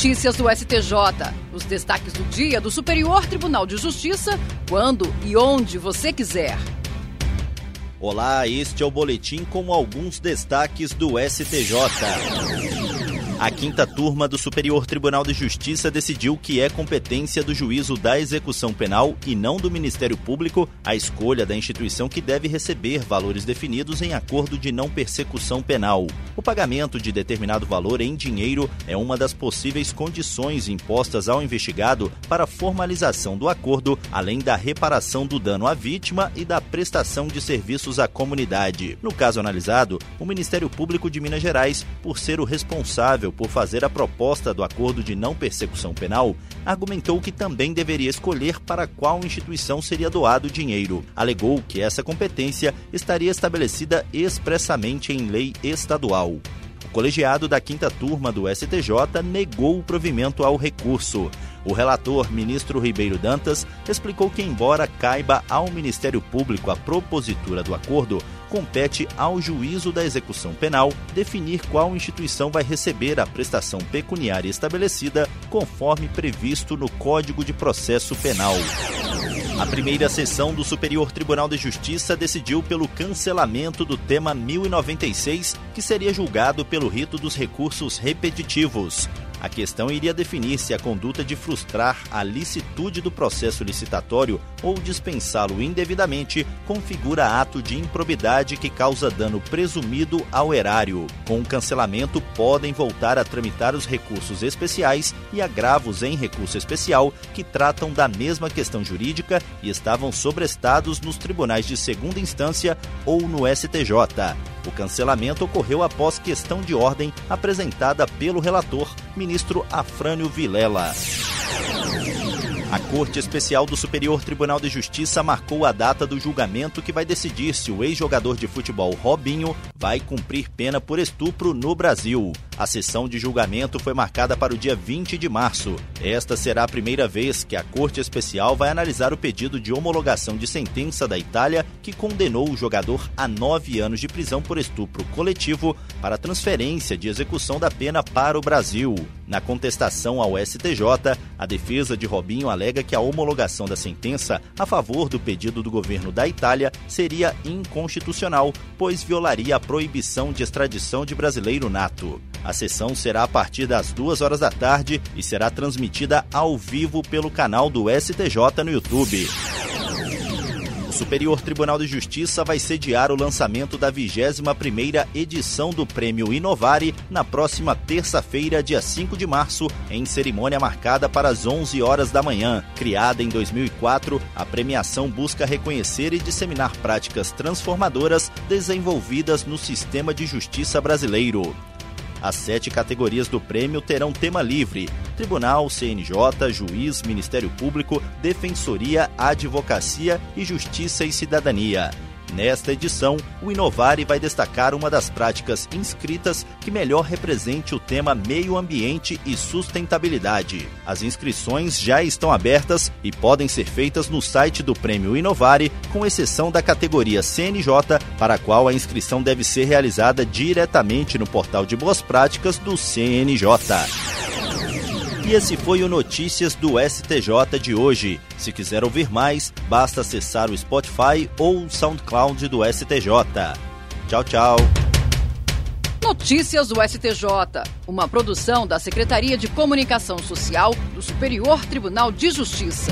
Notícias do STJ. Os destaques do dia do Superior Tribunal de Justiça, quando e onde você quiser. Olá, este é o boletim com alguns destaques do STJ. A quinta turma do Superior Tribunal de Justiça decidiu que é competência do juízo da execução penal e não do Ministério Público a escolha da instituição que deve receber valores definidos em acordo de não persecução penal. O pagamento de determinado valor em dinheiro é uma das possíveis condições impostas ao investigado para formalização do acordo, além da reparação do dano à vítima e da prestação de serviços à comunidade. No caso analisado, o Ministério Público de Minas Gerais, por ser o responsável responsável por fazer a proposta do acordo de não persecução penal, argumentou que também deveria escolher para qual instituição seria doado o dinheiro. Alegou que essa competência estaria estabelecida expressamente em lei estadual. O colegiado da quinta turma do STJ negou o provimento ao recurso. O relator, ministro Ribeiro Dantas, explicou que, embora caiba ao Ministério Público a propositura do acordo, compete ao juízo da execução penal definir qual instituição vai receber a prestação pecuniária estabelecida conforme previsto no Código de Processo Penal. A primeira sessão do Superior Tribunal de Justiça decidiu pelo cancelamento do tema 1096, que seria julgado pelo rito dos recursos repetitivos. A questão iria definir se a conduta de frustrar a licitude do processo licitatório ou dispensá-lo indevidamente configura ato de improbidade que causa dano presumido ao erário. Com o cancelamento, podem voltar a tramitar os recursos especiais e agravos em recurso especial que tratam da mesma questão jurídica e estavam sobrestados nos tribunais de segunda instância ou no STJ. O cancelamento ocorreu após questão de ordem apresentada pelo relator, ministro Afrânio Vilela. A Corte Especial do Superior Tribunal de Justiça marcou a data do julgamento que vai decidir se o ex-jogador de futebol Robinho vai cumprir pena por estupro no Brasil. A sessão de julgamento foi marcada para o dia 20 de março. Esta será a primeira vez que a Corte Especial vai analisar o pedido de homologação de sentença da Itália que condenou o jogador a nove anos de prisão por estupro coletivo para transferência de execução da pena para o Brasil. Na contestação ao STJ, a defesa de Robinho alega que a homologação da sentença a favor do pedido do governo da Itália seria inconstitucional, pois violaria a proibição de extradição de brasileiro nato. A sessão será a partir das duas horas da tarde e será transmitida ao vivo pelo canal do STJ no YouTube. Superior Tribunal de Justiça vai sediar o lançamento da 21ª edição do Prêmio Inovare na próxima terça-feira, dia 5 de março, em cerimônia marcada para as 11 horas da manhã. Criada em 2004, a premiação busca reconhecer e disseminar práticas transformadoras desenvolvidas no sistema de justiça brasileiro. As sete categorias do prêmio terão tema livre: Tribunal, CNJ, Juiz, Ministério Público, Defensoria, Advocacia e Justiça e Cidadania. Nesta edição, o Inovare vai destacar uma das práticas inscritas que melhor represente o tema meio ambiente e sustentabilidade. As inscrições já estão abertas e podem ser feitas no site do Prêmio Inovare, com exceção da categoria CNJ, para a qual a inscrição deve ser realizada diretamente no portal de boas práticas do CNJ. E esse foi o Notícias do STJ de hoje. Se quiser ouvir mais, basta acessar o Spotify ou o SoundCloud do STJ. Tchau, tchau. Notícias do STJ, uma produção da Secretaria de Comunicação Social do Superior Tribunal de Justiça.